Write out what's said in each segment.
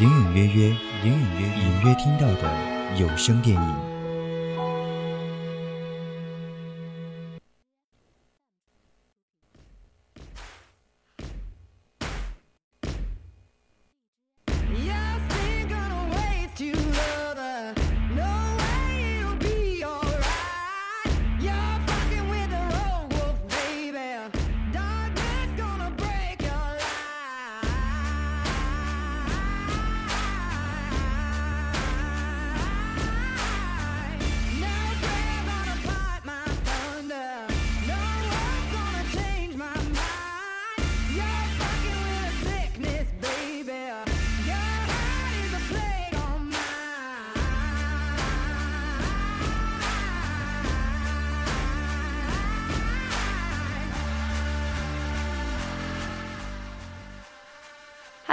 隐隐约约，隐隐约隐约听到的有声电影。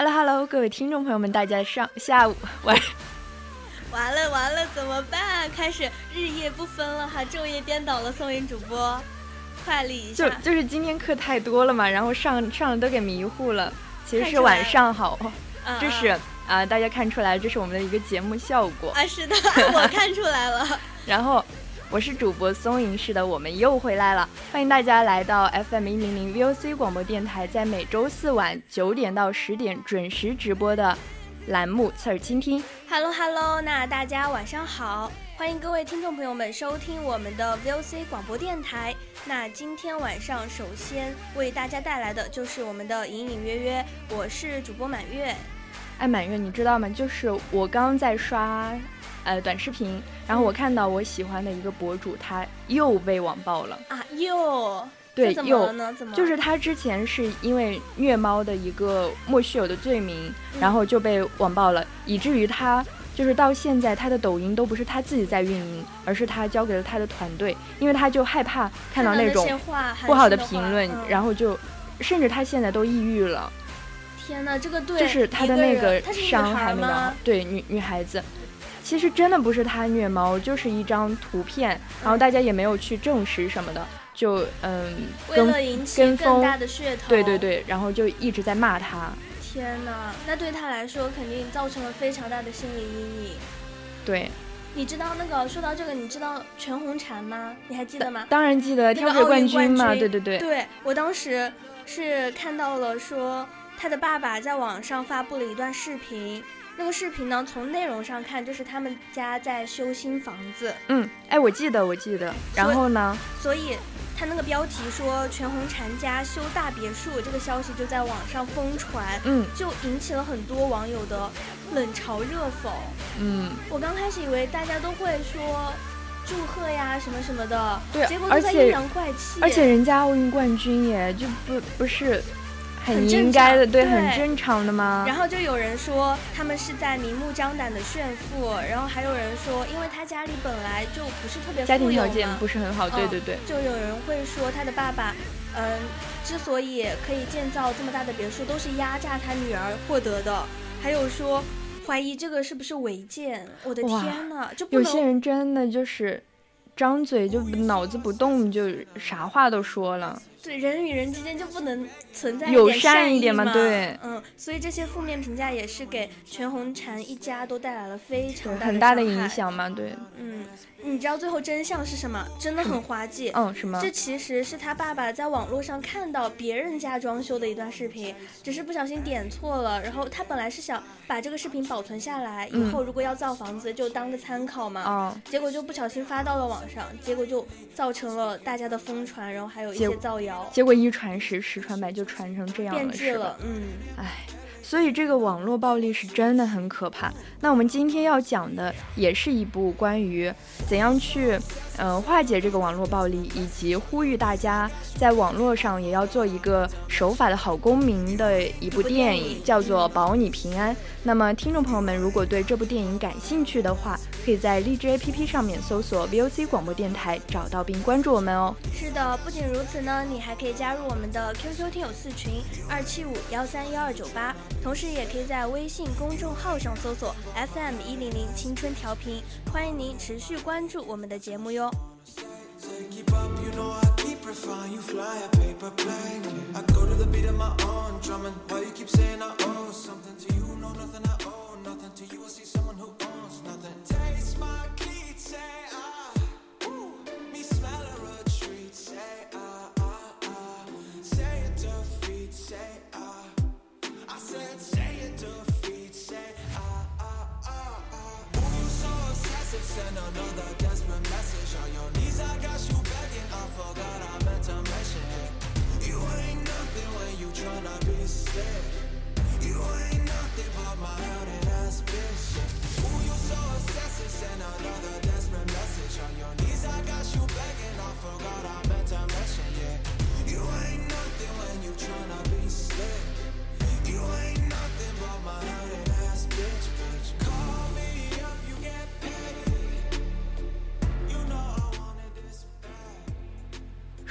Hello，Hello，各位听众朋友们，大家上下午晚。完了完了，怎么办？开始日夜不分了哈，昼夜颠倒了。宋云主播，快理一下。就就是今天课太多了嘛，然后上上的都给迷糊了。其实是晚上好，这是啊，大家看出来，这是我们的一个节目效果啊。是的，我看出来了。然后。我是主播松影视的，我们又回来了，欢迎大家来到 FM 一零零 VOC 广播电台，在每周四晚九点到十点准时直播的栏目《侧耳倾听》。Hello Hello，那大家晚上好，欢迎各位听众朋友们收听我们的 VOC 广播电台。那今天晚上首先为大家带来的就是我们的隐隐约约，我是主播满月。哎，满月，你知道吗？就是我刚刚在刷。呃，短视频，然后我看到我喜欢的一个博主，他又被网暴了啊！又对，又？就是他之前是因为虐猫的一个莫须有的罪名，然后就被网暴了，以至于他就是到现在他的抖音都不是他自己在运营，而是他交给了他的团队，因为他就害怕看到那种不好的评论，然后就甚至他现在都抑郁了。天哪，这个对，就是他的那个伤还没有，对，女女孩子。其实真的不是他虐猫，就是一张图片，然后大家也没有去证实什么的，就嗯，为了引起更大的噱头，对对对，然后就一直在骂他。天哪，那对他来说肯定造成了非常大的心理阴影。对，你知道那个说到这个，你知道全红婵吗？你还记得吗？当然记得，跳水冠军嘛，对对对。对我当时是看到了说他的爸爸在网上发布了一段视频。那个视频呢？从内容上看，就是他们家在修新房子。嗯，哎，我记得，我记得。然后呢？所以他那个标题说全红婵家修大别墅，这个消息就在网上疯传。嗯，就引起了很多网友的冷嘲热讽。嗯，我刚开始以为大家都会说祝贺呀什么什么的，对，结果都在阴阳怪气。而且人家奥运冠军耶，就不不是。很应该的，对，很正常的吗？然后就有人说他们是在明目张胆的炫富，然后还有人说，因为他家里本来就不是特别家庭条件不是很好，对对对。就有人会说他的爸爸，嗯，之所以可以建造这么大的别墅，都是压榨他女儿获得的。还有说怀疑这个是不是违建？我的天呐，就有些人真的就是张嘴就脑子不动，就啥话都说了。对人与人之间就不能存在友点善一点嘛？对，嗯，所以这些负面评价也是给全红婵一家都带来了非常很大的影响嘛，对。嗯，你知道最后真相是什么？真的很滑稽。嗯，什么？这其实是他爸爸在网络上看到别人家装修的一段视频，只是不小心点错了。然后他本来是想把这个视频保存下来，以后如果要造房子就当个参考嘛。哦。结果就不小心发到了网上，结果就造成了大家的疯传，然后还有一些造谣。结果一传十，十传百，就传成这样了，变质了。嗯，唉。所以这个网络暴力是真的很可怕。那我们今天要讲的也是一部关于怎样去，呃，化解这个网络暴力，以及呼吁大家在网络上也要做一个守法的好公民的一部电影，叫做《保你平安》。那么听众朋友们，如果对这部电影感兴趣的话，可以在荔枝 APP 上面搜索 VOC 广播电台，找到并关注我们哦。是的，不仅如此呢，你还可以加入我们的 QQ 听友四群二七五幺三幺二九八。同时，也可以在微信公众号上搜索 FM 一零零青春调频，欢迎您持续关注我们的节目哟。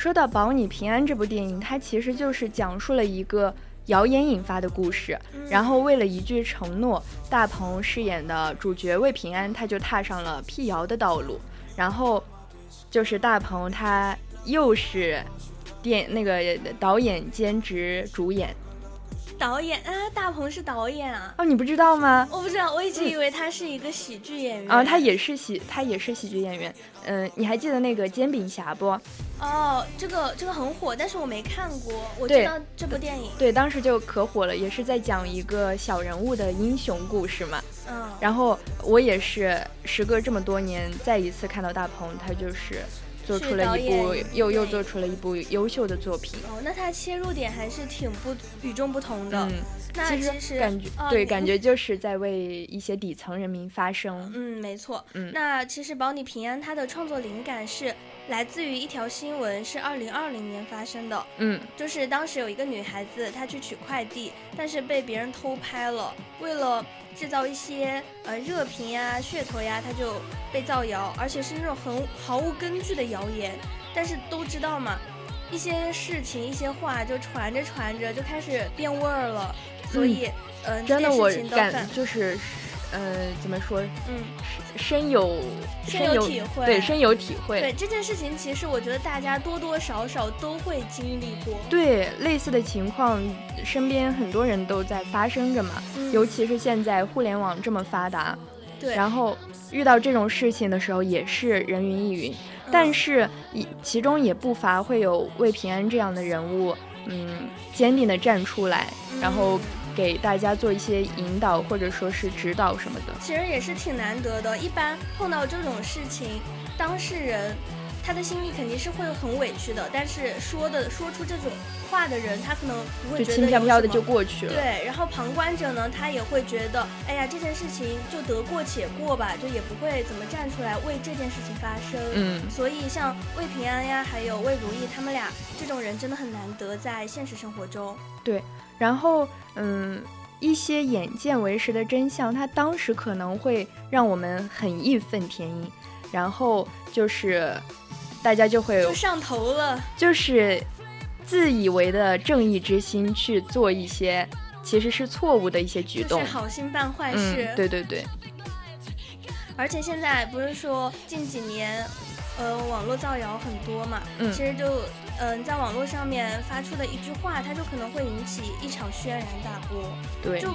说到《保你平安》这部电影，它其实就是讲述了一个谣言引发的故事。然后为了一句承诺，大鹏饰演的主角魏平安，他就踏上了辟谣的道路。然后就是大鹏，他又是电那个导演兼职主演。导演啊，大鹏是导演啊！哦，你不知道吗？我不知道，我一直以为他是一个喜剧演员。啊，他也是喜，他也是喜剧演员。嗯，你还记得那个煎饼侠不？哦，这个这个很火，但是我没看过。我知道这部电影。对，当时就可火了，也是在讲一个小人物的英雄故事嘛。嗯。然后我也是时隔这么多年，再一次看到大鹏，他就是。做出了一部又又做出了一部优秀的作品哦，那他切入点还是挺不与众不同的。嗯，那其实感觉对，感觉就是在为一些底层人民发声。嗯，没错。嗯，那其实保你平安，他的创作灵感是来自于一条新闻，是二零二零年发生的。嗯，就是当时有一个女孩子，她去取快递，但是被别人偷拍了，为了。制造一些呃热评呀、噱头呀，她就被造谣，而且是那种很毫无根据的谣言。但是都知道嘛，一些事情、一些话就传着传着就开始变味儿了。所以，嗯，真的我感就是。呃，怎么说？嗯，深有深有体会，对，深有体会。对这件事情，其实我觉得大家多多少少都会经历过。对，类似的情况，身边很多人都在发生着嘛。尤其是现在互联网这么发达，对，然后遇到这种事情的时候，也是人云亦云。但是，一其中也不乏会有魏平安这样的人物，嗯，坚定的站出来，然后。给大家做一些引导或者说是指导什么的，其实也是挺难得的。一般碰到这种事情，当事人他的心里肯定是会很委屈的，但是说的说出这种话的人，他可能不会觉得轻飘飘的就过去了。对，然后旁观者呢，他也会觉得，哎呀，这件事情就得过且过吧，就也不会怎么站出来为这件事情发声。嗯，所以像魏平安呀，还有魏如意，他们俩这种人真的很难得在现实生活中。对。然后，嗯，一些眼见为实的真相，它当时可能会让我们很义愤填膺，然后就是大家就会就上头了，就是自以为的正义之心去做一些其实是错误的一些举动，是好心办坏事。对对对。而且现在不是说近几年。呃，网络造谣很多嘛，嗯，其实就嗯，在网络上面发出的一句话，它就可能会引起一场轩然大波。对，就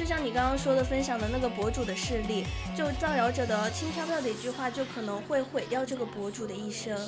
就像你刚刚说的，分享的那个博主的事例，就造谣者的轻飘飘的一句话，就可能会毁掉这个博主的一生。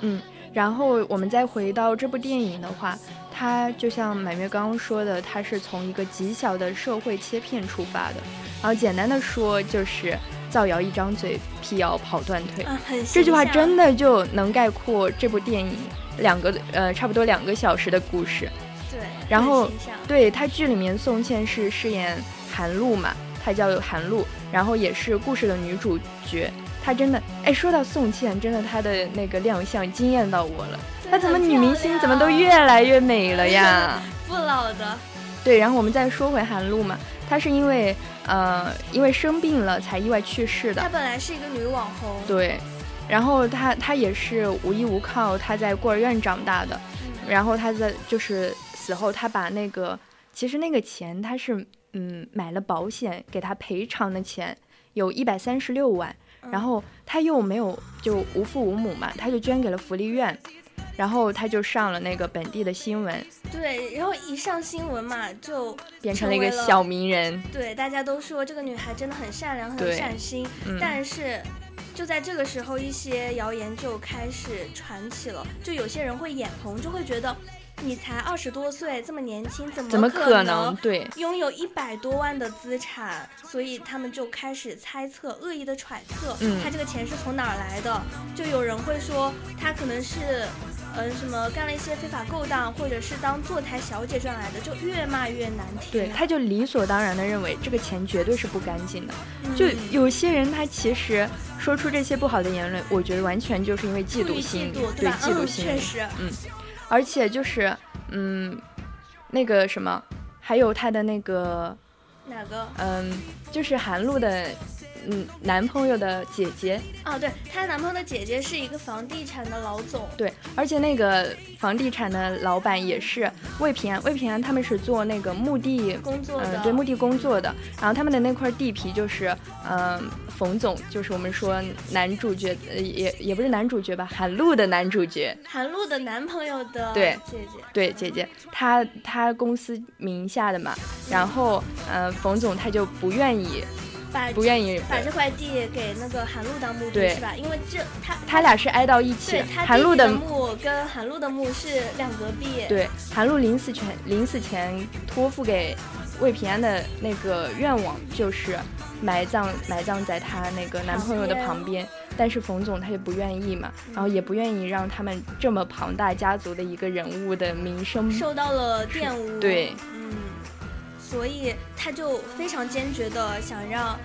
嗯，然后我们再回到这部电影的话，它就像满月刚刚说的，它是从一个极小的社会切片出发的，然后简单的说就是造谣一张嘴，辟谣跑断腿。啊，这句话真的就能概括这部电影两个呃差不多两个小时的故事。对，然后对他剧里面宋茜是饰演韩露嘛，她叫韩露，然后也是故事的女主角。她真的，哎，说到宋茜，真的她的那个亮相惊艳到我了。对她怎么女明星怎么都越来越美了呀？不老的，对，然后我们再说回韩露嘛，她是因为呃因为生病了才意外去世的她。本来是一个女网红，对，然后她她也是无依无靠，她在孤儿院长大的。嗯然后她在就是死后，他把那个其实那个钱他是嗯买了保险给他赔偿的钱有一百三十六万，嗯然后他又没有就无父无母嘛，他就捐给了福利院，然后他就上了那个本地的新闻，对，然后一上新闻嘛，就变成了一个小名人。对大家都说这个女孩真的很善良，很善心，嗯，但是。就在这个时候，一些谣言就开始传起了，就有些人会眼红，就会觉得你才二十多岁，这么年轻，怎么怎么可可能？对，拥有一百多万的资产，所以他们就开始猜测、恶意的揣测，嗯他这个钱是从哪儿来的？就有人会说他可能是，嗯，什么干了一些非法勾当，或者是当坐台小姐赚来的，就越骂越难听。对，他就理所当然的认为这个钱绝对是不干净的。嗯就有些人他其实说出这些不好的言论，我觉得完全就是因为嫉妒心，嫉妒，对嫉妒心理。确实，而且就是，嗯，那个什么，还有他的那个，哪个？嗯，就是韩露的，嗯，男朋友的姐姐，哦，对，她男朋友的姐姐是一个房地产的老总。对，而且那个房地产的老板也是魏平安，魏平安他们是做那个墓地。工作的，嗯，对，墓地工作的，然后他们的那块地皮就是，嗯，冯总，就是我们说男主角，呃，也也不是男主角吧，韩露的男主角，韩露的男朋友的对姐姐。对，姐姐，她她公司名下的嘛，然后，呃，冯总他就不愿意，把不愿意，把这块地给那个韩露当墓地是吧？因为这他他俩是挨到一起对，韩露的墓跟韩露的墓是两隔壁。对，韩露临死前临死前托付给魏平安的那个愿望就是埋葬埋葬在她那个男朋友的旁边，但是冯总他就不愿意嘛，然后也不愿意让他们这么庞大家族的一个人物的名声受到了玷污。对，嗯，所以他就非常坚决的想让，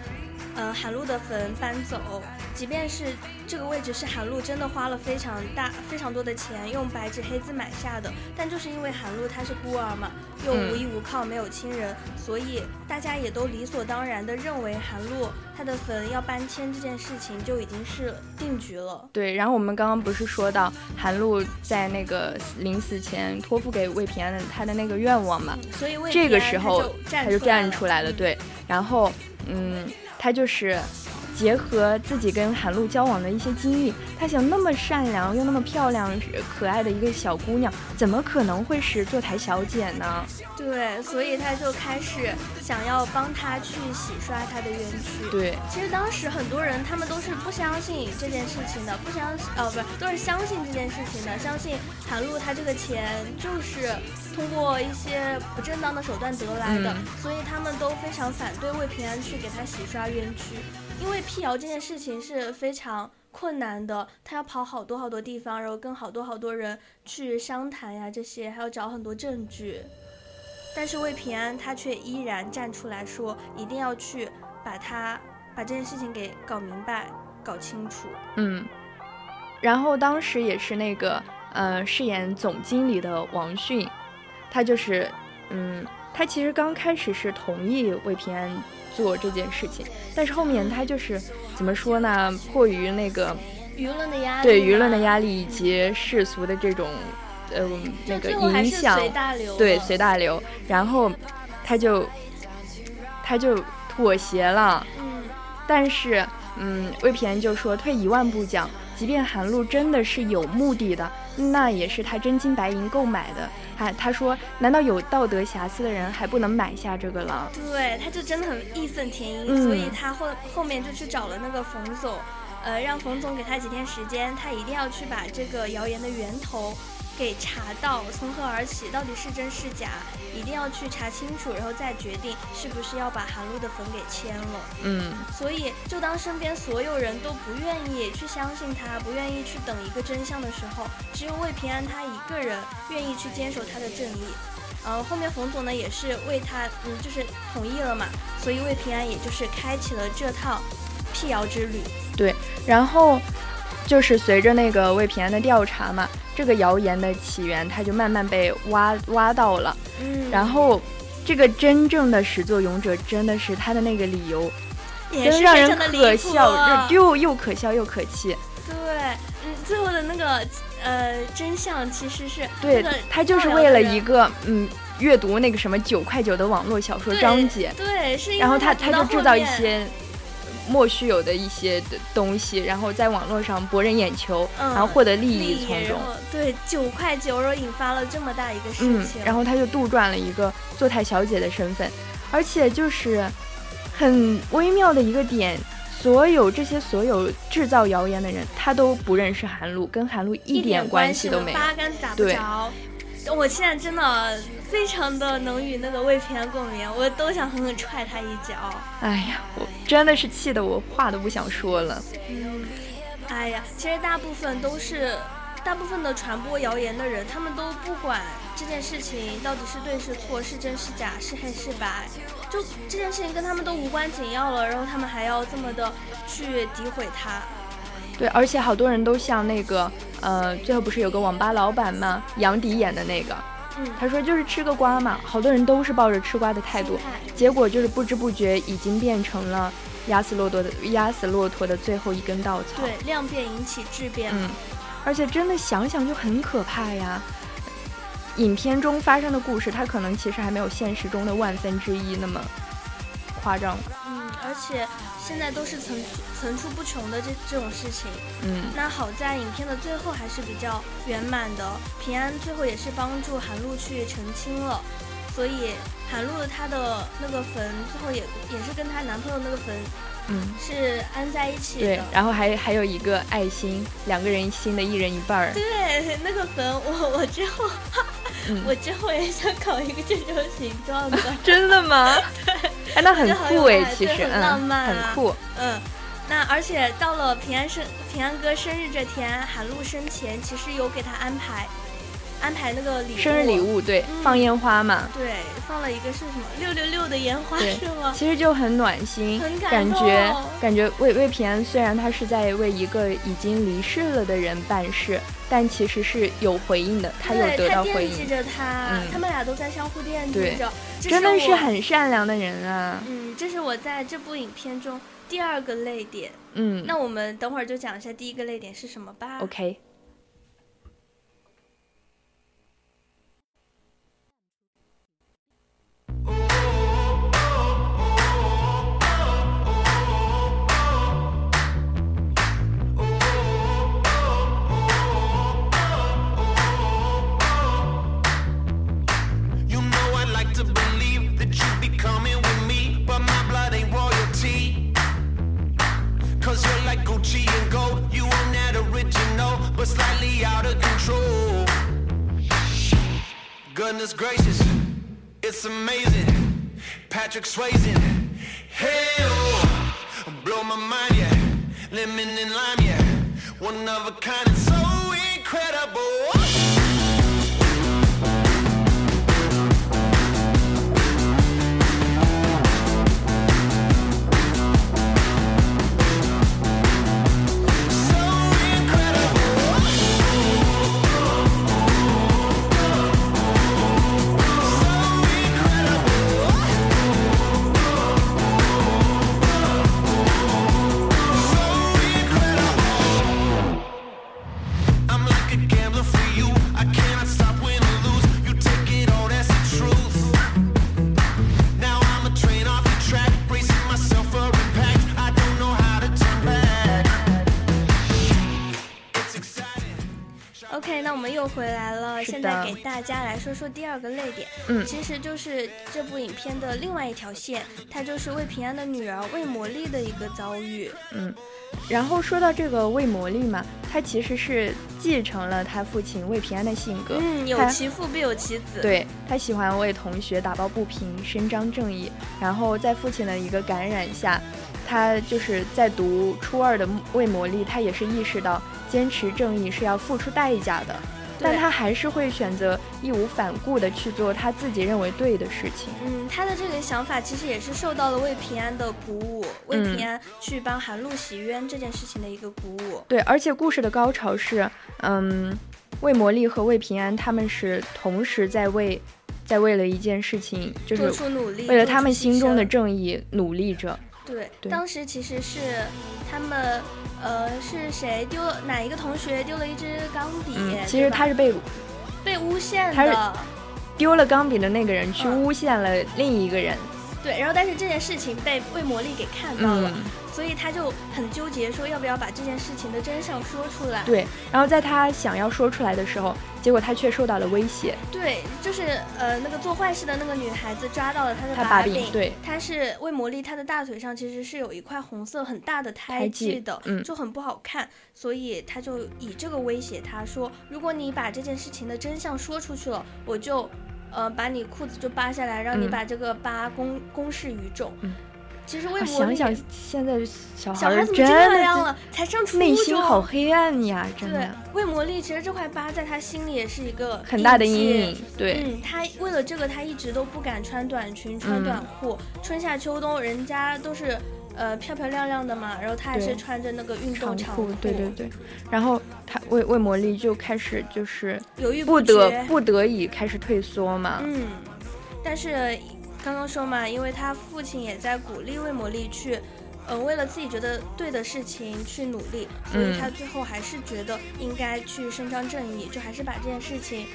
呃，韩露的坟搬走，即便是这个位置是韩露真的花了非常大、非常多的钱用白纸黑字买下的，但就是因为韩露她是孤儿嘛，又嗯无依无靠，没有亲人，所以大家也都理所当然的认为韩露她的坟要搬迁这件事情就已经是定局了。对，然后我们刚刚不是说到韩露在那个临死前托付给魏平安的他的那个愿望嘛？所以魏这个时候他就站出来了，嗯对，然后嗯，他就是结合自己跟韩露交往的一些经历，他想那么善良又那么漂亮可爱的一个小姑娘，怎么可能会是坐台小姐呢？对，所以他就开始想要帮她去洗刷她的冤屈。对，其实当时很多人他们都是不相信这件事情的，不相信哦，不是，都是相信这件事情的，相信韩露她这个钱就是通过一些不正当的手段得来的，嗯所以他们都非常反对魏平安去给她洗刷冤屈，因为辟谣这件事情是非常。困难的，他要跑好多好多地方，然后跟好多好多人去商谈呀，这些还要找很多证据。但是魏平安他却依然站出来说，一定要去把他把这件事情给搞明白、搞清楚。嗯，然后当时也是那个呃饰演总经理的王迅，他就是嗯，他其实刚开始是同意魏平安做这件事情，但是后面他就是怎么说呢？迫于那个舆论的压力，对舆论的压力以及世俗的这种呃那个影响，随大流。对随大流，然后他就他就妥协了。嗯，但是，嗯，魏平安就说，退一万步讲，即便韩露真的是有目的的，那也是他真金白银购买的。他他说，难道有道德瑕疵的人还不能买下这个了？对，他就真的很义愤填膺，所以他后后面就去找了那个冯总，呃，让冯总给他几天时间，他一定要去把这个谣言的源头。给查到从何而起，到底是真是假，一定要去查清楚，然后再决定是不是要把韩露的粉给签了。嗯，所以就当身边所有人都不愿意去相信他，不愿意去等一个真相的时候，只有魏平安他一个人愿意去坚守他的正义。呃，后面冯总呢也是为他，嗯，就是同意了嘛，所以魏平安也就是开启了这套辟谣之旅。对，然后就是随着那个魏平安的调查嘛。这个谣言的起源，它就慢慢被挖挖到了。嗯，然后这个真正的始作俑者，真的是他的那个理由，真让人可笑，又又可笑又可气。对，嗯，最后的那个呃真相其实是，对他就是为了一个嗯阅读那个什么九块九的网络小说章节，对，是然后他他就制造一些。莫须有的一些的东西，然后在网络上博人眼球，然后获得利益从中。对，九块九，然后引发了这么大一个事情。嗯，然后他就杜撰了一个坐台小姐的身份，而且就是很微妙的一个点，所有这些所有制造谣言的人，他都不认识韩露，跟韩露一点关系都没有，八竿子打不着。我现在真的非常的能与那个魏平安共鸣，我都想狠狠踹他一脚。哎呀，我真的是气得我话都不想说了。嗯，哎呀，其实大部分都是，大部分的传播谣言的人，他们都不管这件事情到底是对是错，是真是假，是黑是白，就这件事情跟他们都无关紧要了，然后他们还要这么的去诋毁他。对，而且好多人都像那个，呃，最后不是有个网吧老板吗？杨迪演的那个，嗯，他说就是吃个瓜嘛，好多人都是抱着吃瓜的态度，结果就是不知不觉已经变成了压死骆驼的压死骆驼的最后一根稻草。对，量变引起质变。嗯，而且真的想想就很可怕呀。影片中发生的故事，它可能其实还没有现实中的万分之一那么夸张。嗯，而且。现在都是层层出不穷的这这种事情，嗯，那好在影片的最后还是比较圆满的，平安最后也是帮助韩露去澄清了，所以韩露她的那个坟最后也也是跟她男朋友那个坟，嗯，是安在一起的，对，然后还还有一个爱心，两个人心的一人一半儿，对，那个坟我 我之后，我之后也想搞一个这种形状的，真的吗？对。哎，那很酷哎，其实嗯，很酷，嗯，那而且到了平安生平安哥生日这天，韩露生前其实有给他安排安排那个礼生日礼物，对，放烟花嘛，对，放了一个是什么六六六的烟花是吗？其实就很暖心，很感觉感觉魏魏平安虽然他是在为一个已经离世了的人办事。但其实是有回应的，他有得到回应。惦记着他，他们俩都在相互惦记着，真的是很善良的人啊。嗯，这是我在这部影片中第二个泪点。嗯，那我们等会儿就讲一下第一个泪点是什么吧。OK。Goodness gracious, it's amazing. Patrick Swayze, hell, blow my mind, yeah. Lemon and lime, yeah. One of a kind, it's so incredible. 大家来说说第二个泪点，嗯其实就是这部影片的另外一条线，它就是魏平安的女儿魏魔莉的一个遭遇。嗯，然后说到这个魏魔莉嘛，她其实是继承了她父亲魏平安的性格。嗯，有其父必有其子。，对她喜欢为同学打抱不平，伸张正义。然后在父亲的一个感染下，她就是在读初二的魏魔莉，她也是意识到坚持正义是要付出代价的，但他还是会选择义无反顾的去做他自己认为对的事情。嗯，他的这个想法其实也是受到了魏平安的鼓舞，魏嗯平安去帮韩露洗冤这件事情的一个鼓舞。对，而且故事的高潮是，嗯，魏魔莉和魏平安他们是同时在为，在为了一件事情，就做是为了他们心中的正义努力着。对，对当时其实是他们，呃，是谁丢了哪一个同学丢了一支钢笔？嗯，其实他是被被诬陷他是的，丢了钢笔的那个人去嗯诬陷了另一个人。对。然后但是这件事情被魏魔力给看到了，嗯，所以他就很纠结，说要不要把这件事情的真相说出来。对。然后在他想要说出来的时候，结果他却受到了威胁。对，就是呃那个做坏事的那个女孩子抓到了他的他把柄，柄对她是魏魔力，她的大腿上其实是有一块红色很大的胎胎记记的，嗯就很不好看，所以他就以这个威胁他说，如果你把这件事情的真相说出去了，我就呃把你裤子就扒下来，让你嗯把这个疤公公示于众。嗯其实魏啊魔力、想想现在小孩儿小孩怎么这真的样了？才上初内心中好黑暗呀，真对的，魏魔力其实这块疤在他心里也是一个很大的阴影。对，嗯，他为了这个，他一直都不敢穿短裙、穿嗯短裤。春夏秋冬，人家都是呃漂漂亮亮的嘛，然后他还是穿着那个运动长裤，对对对。然后他魏魏魔力就开始就是犹豫不决得不得已开始退缩嘛。嗯，但是刚刚说嘛，因为他父亲也在鼓励魏魔力去。呃，为了自己觉得对的事情去努力，所以嗯他最后还是觉得应该去伸张正义，就还是把这件事情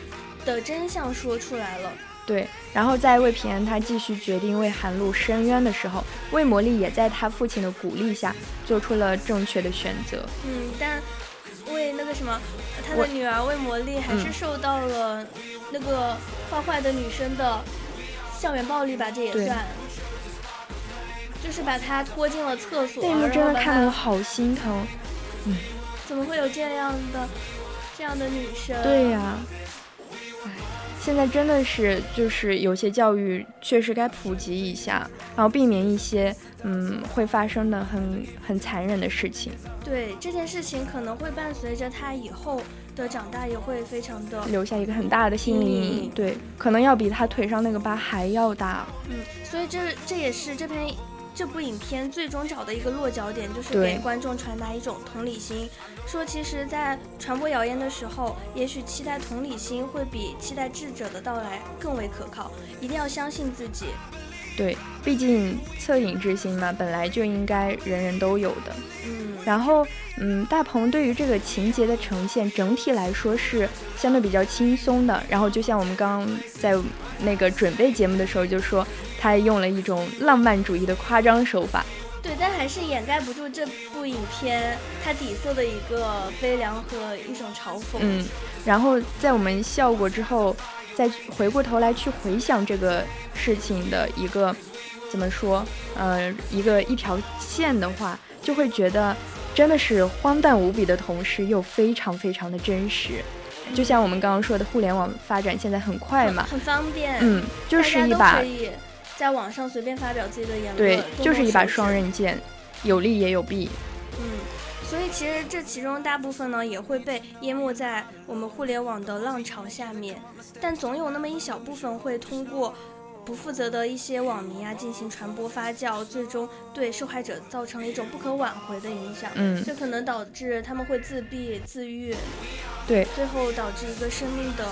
的真相说出来了。对，然后在魏平安他继续决定为韩露申冤的时候，魏魔力也在他父亲的鼓励下做出了正确的选择。嗯，但为那个什么，他的女儿魏魔力还是嗯受到了那个坏坏的女生的校园暴力吧，这也算，就是把她拖进了厕所，那一幕真的看得我好心疼。嗯怎么会有这样的这样的女生？对呀、唉，现在真的是就是有些教育确实该普及一下，然后避免一些嗯会发生的很很残忍的事情，对这件事情可能会伴随着她以后的长大，也会非常的留下一个很大的心理阴嗯影。对，可能要比他腿上那个疤还要大。嗯，所以这这也是这篇这部影片最终找的一个落脚点，就是给观众传达一种同理心，说其实，在传播谣言的时候，也许期待同理心会比期待智者的到来更为可靠，一定要相信自己。对，毕竟恻隐之心嘛，本来就应该人人都有的。嗯，然后，嗯，大鹏对于这个情节的呈现，整体来说是相对比较轻松的。然后，就像我们刚刚在那个准备节目的时候就说，他用了一种浪漫主义的夸张手法。对，但还是掩盖不住这部影片它底色的一个悲凉和一种嘲讽。嗯，然后在我们笑过之后，再回过头来去回想这个事情的一个怎么说，呃，一个一条线的话，就会觉得真的是荒诞无比的同时，又非常非常的真实。就像我们刚刚说的，互联网发展现在很快嘛，很方便。嗯，就是一把可以在网上随便发表自己的言论，对，就是一把双刃剑，有利也有弊。嗯，所以其实这其中大部分呢也会被淹没在我们互联网的浪潮下面，但总有那么一小部分会通过不负责的一些网民啊进行传播发酵，最终对受害者造成了一种不可挽回的影响。嗯，这可能导致他们会自闭、自愈，对，最后导致一个生命的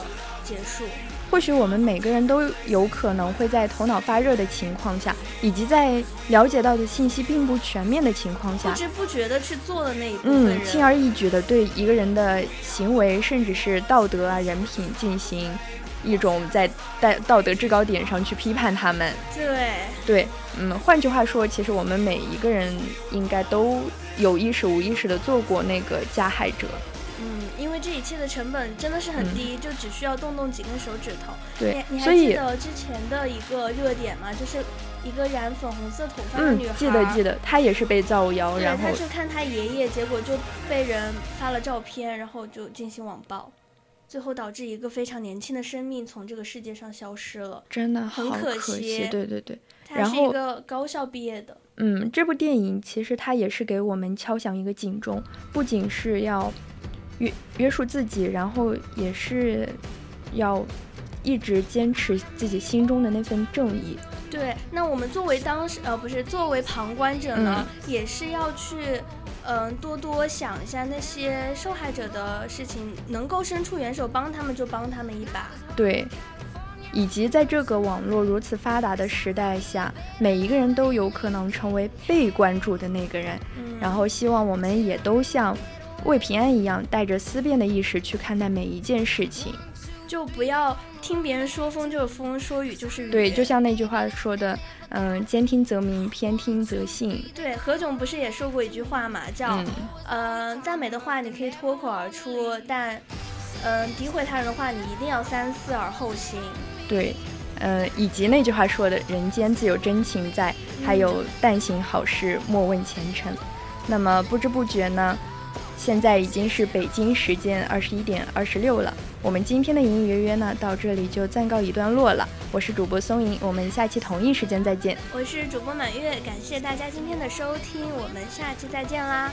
结束。或许我们每个人都有可能会在头脑发热的情况下，以及在了解到的信息并不全面的情况下，不知不觉的去做了那一部分人，嗯，轻而易举的对一个人的行为，甚至是道德啊、人品进行一种在道道德制高点上去批判他们。对，对，嗯，换句话说，其实我们每一个人应该都有意识无意识的做过那个加害者。嗯，因为这一切的成本真的是很低，就只需要动动几根手指头。对，你还记得之前的一个热点吗？就是一个染粉红色头发的女孩。嗯，记得记得，她也是被造谣，然后她去看她爷爷，结果就被人发了照片，然后就进行网暴，最后导致一个非常年轻的生命从这个世界上消失了，真的很可惜。对对对，他是一个高校毕业的。嗯，这部电影其实它也是给我们敲响一个警钟，不仅是要约约束自己，然后也是要一直坚持自己心中的那份正义。对，那我们作为当时呃不是作为旁观者呢，也是要去嗯多多想一下那些受害者的事情，能够伸出援手帮他们就帮他们一把。对。以及在这个网络如此发达的时代下，每一个人都有可能成为被关注的那个人。然后，希望我们也都像魏平安一样，带着思辨的意识去看待每一件事情，就不要听别人说风就是风，说雨就是雨。对，就像那句话说的，嗯，兼听则明，偏听则信。对，何炅不是也说过一句话嘛，叫，嗯，赞美的话你可以脱口而出，但，嗯，诋毁他人的话你一定要三思而后行。对，呃，以及那句话说的“人间自有真情在”，还有“但行好事，莫问前程”。那么不知不觉呢，现在已经是北京时间二十一点二十六了。我们今天的隐隐约约呢，到这里就暂告一段落了。我是主播松莹，我们下期同一时间再见。我是主播满月，感谢大家今天的收听，我们下期再见啦。